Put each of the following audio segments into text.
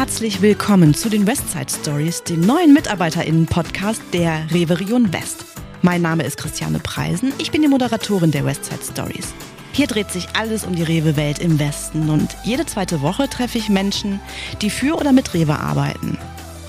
Herzlich willkommen zu den Westside Stories, dem neuen MitarbeiterInnen-Podcast der Rewe Region West. Mein Name ist Christiane Preisen, ich bin die Moderatorin der Westside Stories. Hier dreht sich alles um die Rewe-Welt im Westen und jede zweite Woche treffe ich Menschen, die für oder mit Rewe arbeiten.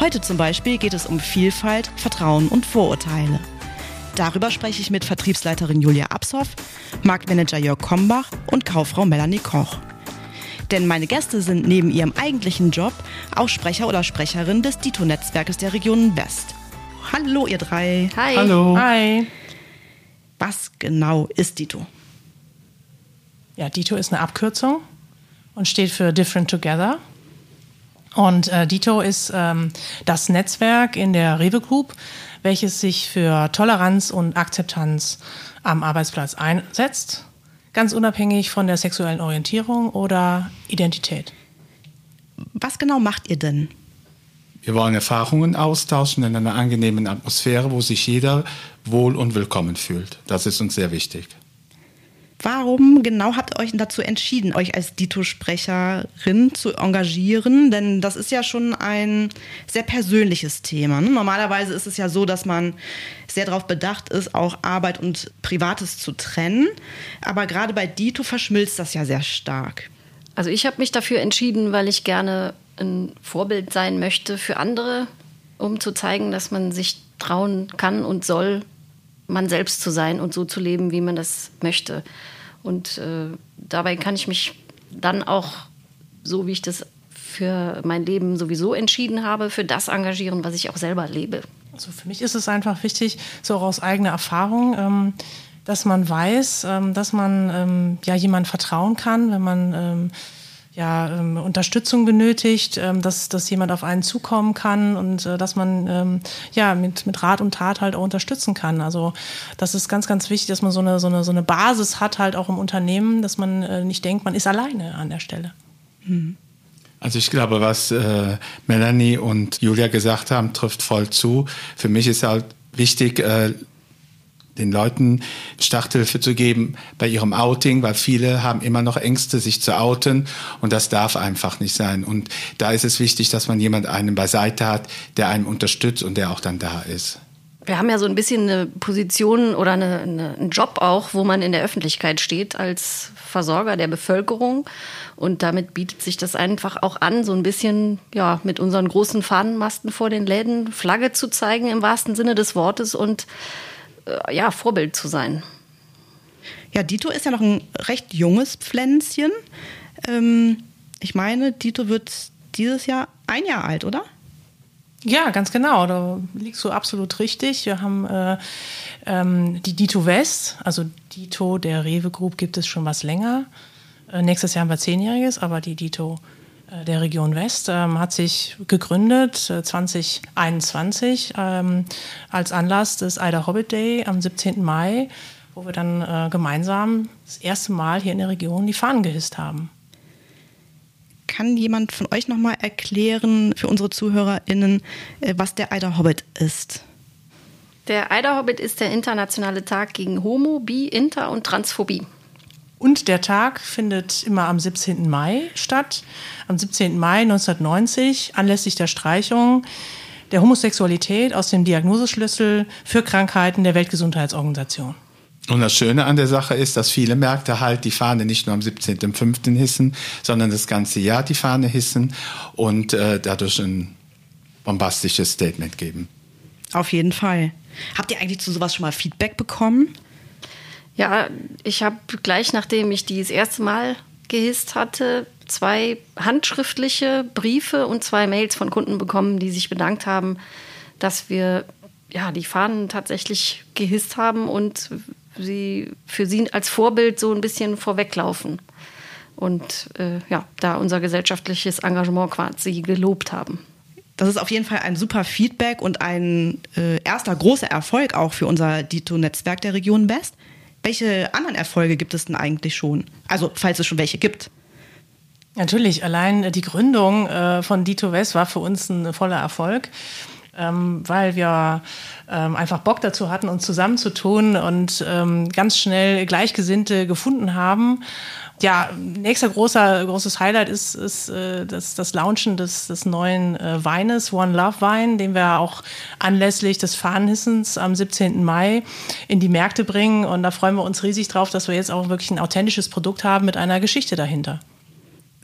Heute zum Beispiel geht es um Vielfalt, Vertrauen und Vorurteile. Darüber spreche ich mit Vertriebsleiterin Julia Abshoff, Marktmanager Jörg Kombach und Kauffrau Melanie Koch. Denn meine Gäste sind neben ihrem eigentlichen Job auch Sprecher oder Sprecherin des Dito-Netzwerkes der Region West. Hallo ihr drei. Hi. Hallo. Hi. Was genau ist Dito? Ja, Dito ist eine Abkürzung und steht für Different Together. Und äh, Dito ist ähm, das Netzwerk in der Rewe Group, welches sich für Toleranz und Akzeptanz am Arbeitsplatz einsetzt ganz unabhängig von der sexuellen Orientierung oder Identität. Was genau macht ihr denn? Wir wollen Erfahrungen austauschen in einer angenehmen Atmosphäre, wo sich jeder wohl und willkommen fühlt. Das ist uns sehr wichtig. Warum genau habt ihr euch dazu entschieden, euch als Dito-Sprecherin zu engagieren? Denn das ist ja schon ein sehr persönliches Thema. Ne? Normalerweise ist es ja so, dass man sehr darauf bedacht ist, auch Arbeit und Privates zu trennen. Aber gerade bei Dito verschmilzt das ja sehr stark. Also ich habe mich dafür entschieden, weil ich gerne ein Vorbild sein möchte für andere, um zu zeigen, dass man sich trauen kann und soll, man selbst zu sein und so zu leben, wie man das möchte. Und äh, dabei kann ich mich dann auch, so wie ich das für mein Leben sowieso entschieden habe, für das engagieren, was ich auch selber lebe. Also für mich ist es einfach wichtig, so auch aus eigener Erfahrung, ähm, dass man weiß, ähm, dass man ähm, ja jemand vertrauen kann, wenn man ähm, ja, ähm, Unterstützung benötigt, ähm, dass, dass jemand auf einen zukommen kann und äh, dass man ähm, ja mit, mit Rat und Tat halt auch unterstützen kann. Also das ist ganz, ganz wichtig, dass man so eine, so eine, so eine Basis hat halt auch im Unternehmen, dass man äh, nicht denkt, man ist alleine an der Stelle. Mhm. Also ich glaube, was äh, Melanie und Julia gesagt haben, trifft voll zu. Für mich ist halt wichtig, äh, den Leuten Starthilfe zu geben bei ihrem Outing, weil viele haben immer noch Ängste, sich zu outen und das darf einfach nicht sein. Und da ist es wichtig, dass man jemand einen beiseite hat, der einem unterstützt und der auch dann da ist. Wir haben ja so ein bisschen eine Position oder eine, eine, einen Job auch, wo man in der Öffentlichkeit steht als Versorger der Bevölkerung. Und damit bietet sich das einfach auch an, so ein bisschen ja, mit unseren großen Fahnenmasten vor den Läden Flagge zu zeigen im wahrsten Sinne des Wortes und ja, Vorbild zu sein. Ja, Dito ist ja noch ein recht junges Pflänzchen. Ähm, ich meine, Dito wird dieses Jahr ein Jahr alt, oder? Ja, ganz genau. Da liegst du absolut richtig. Wir haben äh, ähm, die Dito West, also Dito der Rewe Group gibt es schon was länger. Äh, nächstes Jahr haben wir zehnjähriges, aber die Dito äh, der Region West ähm, hat sich gegründet äh, 2021 ähm, als Anlass des Ida Hobbit Day am 17. Mai, wo wir dann äh, gemeinsam das erste Mal hier in der Region die Fahnen gehisst haben. Kann jemand von euch noch mal erklären für unsere ZuhörerInnen, äh, was der Ida Hobbit ist? Der Ida Hobbit ist der internationale Tag gegen Homo, Bi, Inter und Transphobie. Und der Tag findet immer am 17. Mai statt. Am 17. Mai 1990, anlässlich der Streichung der Homosexualität aus dem Diagnoseschlüssel für Krankheiten der Weltgesundheitsorganisation. Und das Schöne an der Sache ist, dass viele Märkte halt die Fahne nicht nur am 17.05. hissen, sondern das ganze Jahr die Fahne hissen und äh, dadurch ein bombastisches Statement geben. Auf jeden Fall. Habt ihr eigentlich zu sowas schon mal Feedback bekommen? Ja, ich habe gleich nachdem ich die das erste Mal gehisst hatte, zwei handschriftliche Briefe und zwei Mails von Kunden bekommen, die sich bedankt haben, dass wir ja die Fahnen tatsächlich gehisst haben und sie für sie als Vorbild so ein bisschen vorweglaufen. Und äh, ja, da unser gesellschaftliches Engagement quasi gelobt haben. Das ist auf jeden Fall ein super Feedback und ein äh, erster großer Erfolg auch für unser Dito-Netzwerk der Region West. Welche anderen Erfolge gibt es denn eigentlich schon? Also, falls es schon welche gibt. Natürlich, allein die Gründung äh, von Dito West war für uns ein voller Erfolg. Ähm, weil wir ähm, einfach Bock dazu hatten, uns zusammenzutun und ähm, ganz schnell Gleichgesinnte gefunden haben ja, nächster großer, großes Highlight ist, ist äh, das, das Launchen des, des neuen äh, Weines, One Love Wein, den wir auch anlässlich des Fahnenhissens am 17. Mai in die Märkte bringen. Und da freuen wir uns riesig drauf, dass wir jetzt auch wirklich ein authentisches Produkt haben mit einer Geschichte dahinter.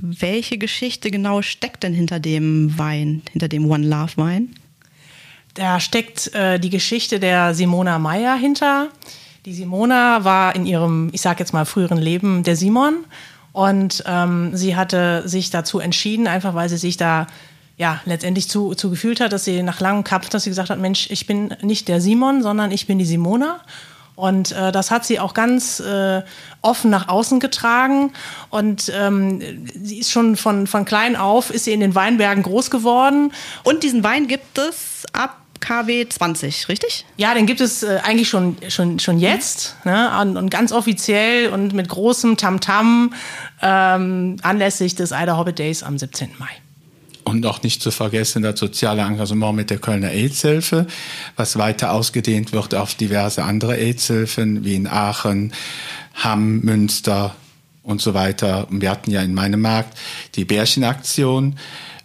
Welche Geschichte genau steckt denn hinter dem Wein, hinter dem One Love Wein? Da steckt äh, die Geschichte der Simona Meyer hinter. Die Simona war in ihrem, ich sag jetzt mal, früheren Leben der Simon. Und ähm, sie hatte sich dazu entschieden, einfach weil sie sich da ja letztendlich zu, zu gefühlt hat, dass sie nach langem Kampf, dass sie gesagt hat, Mensch, ich bin nicht der Simon, sondern ich bin die Simona. Und äh, das hat sie auch ganz äh, offen nach außen getragen. Und ähm, sie ist schon von, von klein auf, ist sie in den Weinbergen groß geworden. Und diesen Wein gibt es ab KW 20, richtig? Ja, den gibt es äh, eigentlich schon, schon, schon jetzt ne? und, und, ganz offiziell und mit großem Tamtam ähm, anlässlich des Eider Hobbit Days am 17. Mai. Und auch nicht zu vergessen das soziale Engagement mit der Kölner AIDS-Hilfe, was weiter ausgedehnt wird auf diverse andere AIDS-Hilfen wie in Aachen, Hamm, Münster und so weiter. Und wir hatten ja in meinem Markt die Bärchenaktion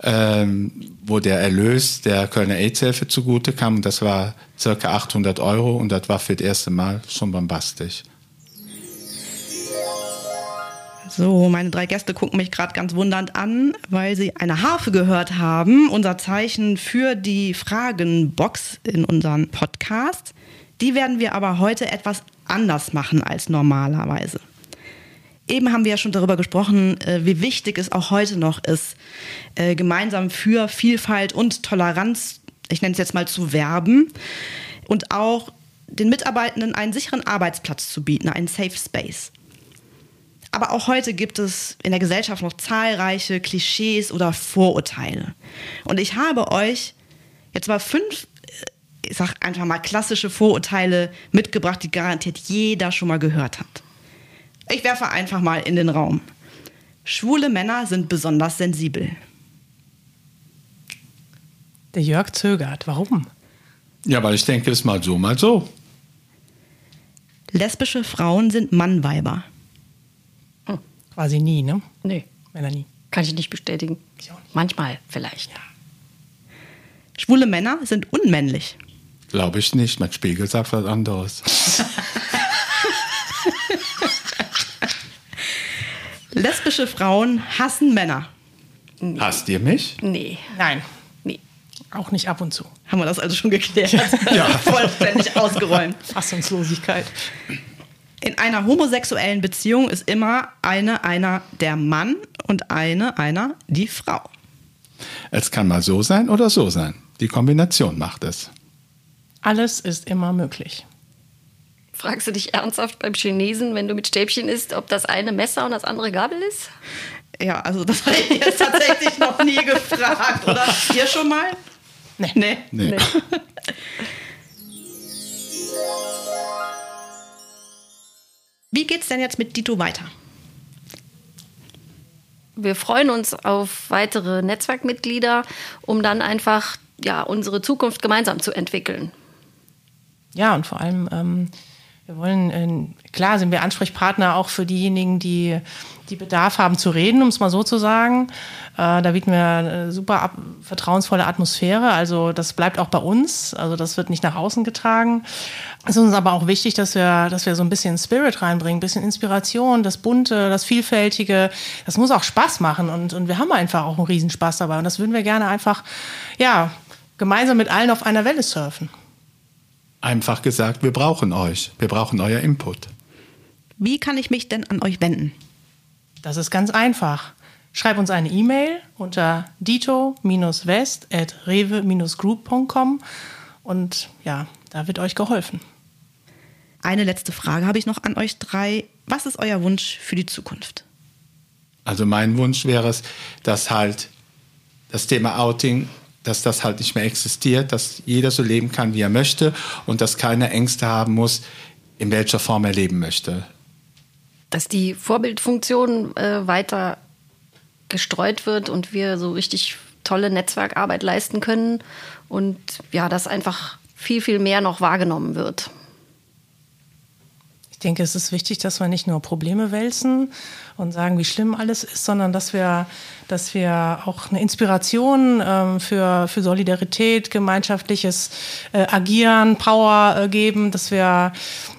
ähm, wo der Erlös der Kölner AIDS-Hilfe zugute kam. Das war circa 800 Euro und das war für das erste Mal schon bombastisch. So, meine drei Gäste gucken mich gerade ganz wundernd an, weil sie eine Harfe gehört haben, unser Zeichen für die Fragenbox in unserem Podcast. Die werden wir aber heute etwas anders machen als normalerweise. Eben haben wir ja schon darüber gesprochen, äh, wie wichtig es auch heute noch ist, äh, gemeinsam für Vielfalt und Toleranz, ich nenne es jetzt mal, zu werben und auch den Mitarbeitenden einen sicheren Arbeitsplatz zu bieten, einen Safe Space. Aber auch heute gibt es in der Gesellschaft noch zahlreiche Klischees oder Vorurteile. Und ich habe euch jetzt mal fünf, äh, ich sag einfach mal klassische Vorurteile mitgebracht, die garantiert jeder schon mal gehört hat. Ich werfe einfach mal in den Raum. Schwule Männer sind besonders sensibel. Der Jörg zögert. Warum? Ja, weil ich denke, es ist mal so, mal so. Lesbische Frauen sind Mannweiber. Hm. Quasi nie, ne? Nee. Melanie. Kann ich nicht bestätigen. Ich auch nicht. Manchmal vielleicht. Ja. Schwule Männer sind unmännlich. Glaube ich nicht. Mein Spiegel sagt was anderes. Lesbische Frauen hassen Männer. Nee. Hasst ihr mich? Nee. Nein. Nee. Auch nicht ab und zu. Haben wir das also schon geklärt? Ja. Vollständig ausgeräumt. Fassungslosigkeit. In einer homosexuellen Beziehung ist immer eine einer der Mann und eine einer die Frau. Es kann mal so sein oder so sein. Die Kombination macht es. Alles ist immer möglich. Fragst du dich ernsthaft beim Chinesen, wenn du mit Stäbchen isst, ob das eine Messer und das andere Gabel ist? Ja, also das habe ich jetzt tatsächlich noch nie gefragt. Oder ihr schon mal? Nee. Nee. Nee. Nee. Wie geht's denn jetzt mit Dito weiter? Wir freuen uns auf weitere Netzwerkmitglieder, um dann einfach ja, unsere Zukunft gemeinsam zu entwickeln. Ja, und vor allem, ähm, wir wollen, äh, klar sind wir Ansprechpartner auch für diejenigen, die, die Bedarf haben zu reden, um es mal so zu sagen. Äh, da bieten wir eine super ab, vertrauensvolle Atmosphäre. Also das bleibt auch bei uns. Also das wird nicht nach außen getragen. Es ist uns aber auch wichtig, dass wir, dass wir so ein bisschen Spirit reinbringen, ein bisschen Inspiration, das Bunte, das Vielfältige. Das muss auch Spaß machen und, und wir haben einfach auch einen Riesenspaß dabei. Und das würden wir gerne einfach, ja, gemeinsam mit allen auf einer Welle surfen. Einfach gesagt, wir brauchen euch. Wir brauchen euer Input. Wie kann ich mich denn an euch wenden? Das ist ganz einfach. Schreib uns eine E-Mail unter dito-west.rewe-group.com und ja, da wird euch geholfen. Eine letzte Frage habe ich noch an euch drei. Was ist euer Wunsch für die Zukunft? Also mein Wunsch wäre es, dass halt das Thema Outing, dass das halt nicht mehr existiert, dass jeder so leben kann, wie er möchte und dass keiner Ängste haben muss, in welcher Form er leben möchte. Dass die Vorbildfunktion äh, weiter gestreut wird und wir so richtig tolle Netzwerkarbeit leisten können und ja, dass einfach viel, viel mehr noch wahrgenommen wird. Ich denke, es ist wichtig, dass wir nicht nur Probleme wälzen und sagen, wie schlimm alles ist, sondern dass wir, dass wir auch eine Inspiration ähm, für, für Solidarität, gemeinschaftliches äh, Agieren, Power äh, geben, dass wir,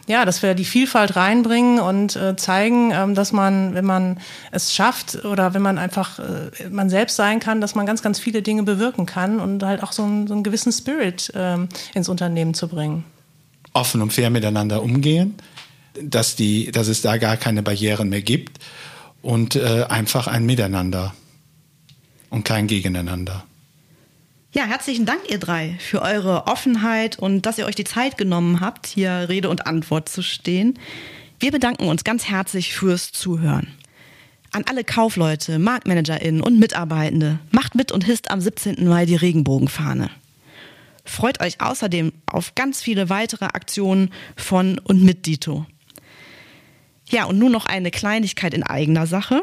ja, dass wir die Vielfalt reinbringen und äh, zeigen, ähm, dass man, wenn man es schafft oder wenn man einfach äh, man selbst sein kann, dass man ganz, ganz viele Dinge bewirken kann und halt auch so, einen, so einen gewissen Spirit ähm, ins Unternehmen zu bringen. Offen und fair miteinander umgehen dass, die, dass es da gar keine Barrieren mehr gibt und äh, einfach ein Miteinander und kein Gegeneinander. Ja, herzlichen Dank, ihr drei, für eure Offenheit und dass ihr euch die Zeit genommen habt, hier Rede und Antwort zu stehen. Wir bedanken uns ganz herzlich fürs Zuhören. An alle Kaufleute, MarktmanagerInnen und Mitarbeitende, macht mit und hisst am 17. Mai die Regenbogenfahne. Freut euch außerdem auf ganz viele weitere Aktionen von und mit Dito. Ja, und nun noch eine Kleinigkeit in eigener Sache.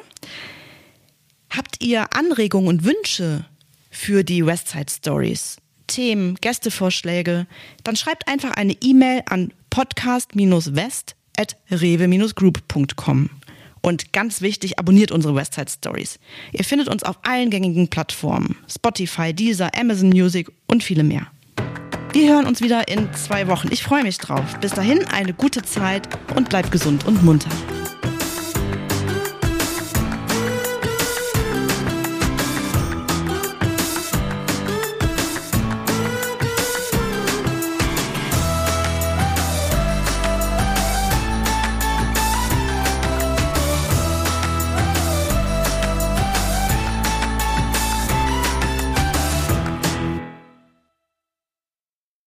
Habt ihr Anregungen und Wünsche für die Westside Stories? Themen, Gästevorschläge? Dann schreibt einfach eine E-Mail an podcast-west.rewe-group.com. Und ganz wichtig, abonniert unsere Westside Stories. Ihr findet uns auf allen gängigen Plattformen. Spotify, Deezer, Amazon Music und viele mehr. Wir hören uns wieder in zwei Wochen. Ich freue mich drauf. Bis dahin eine gute Zeit und bleibt gesund und munter.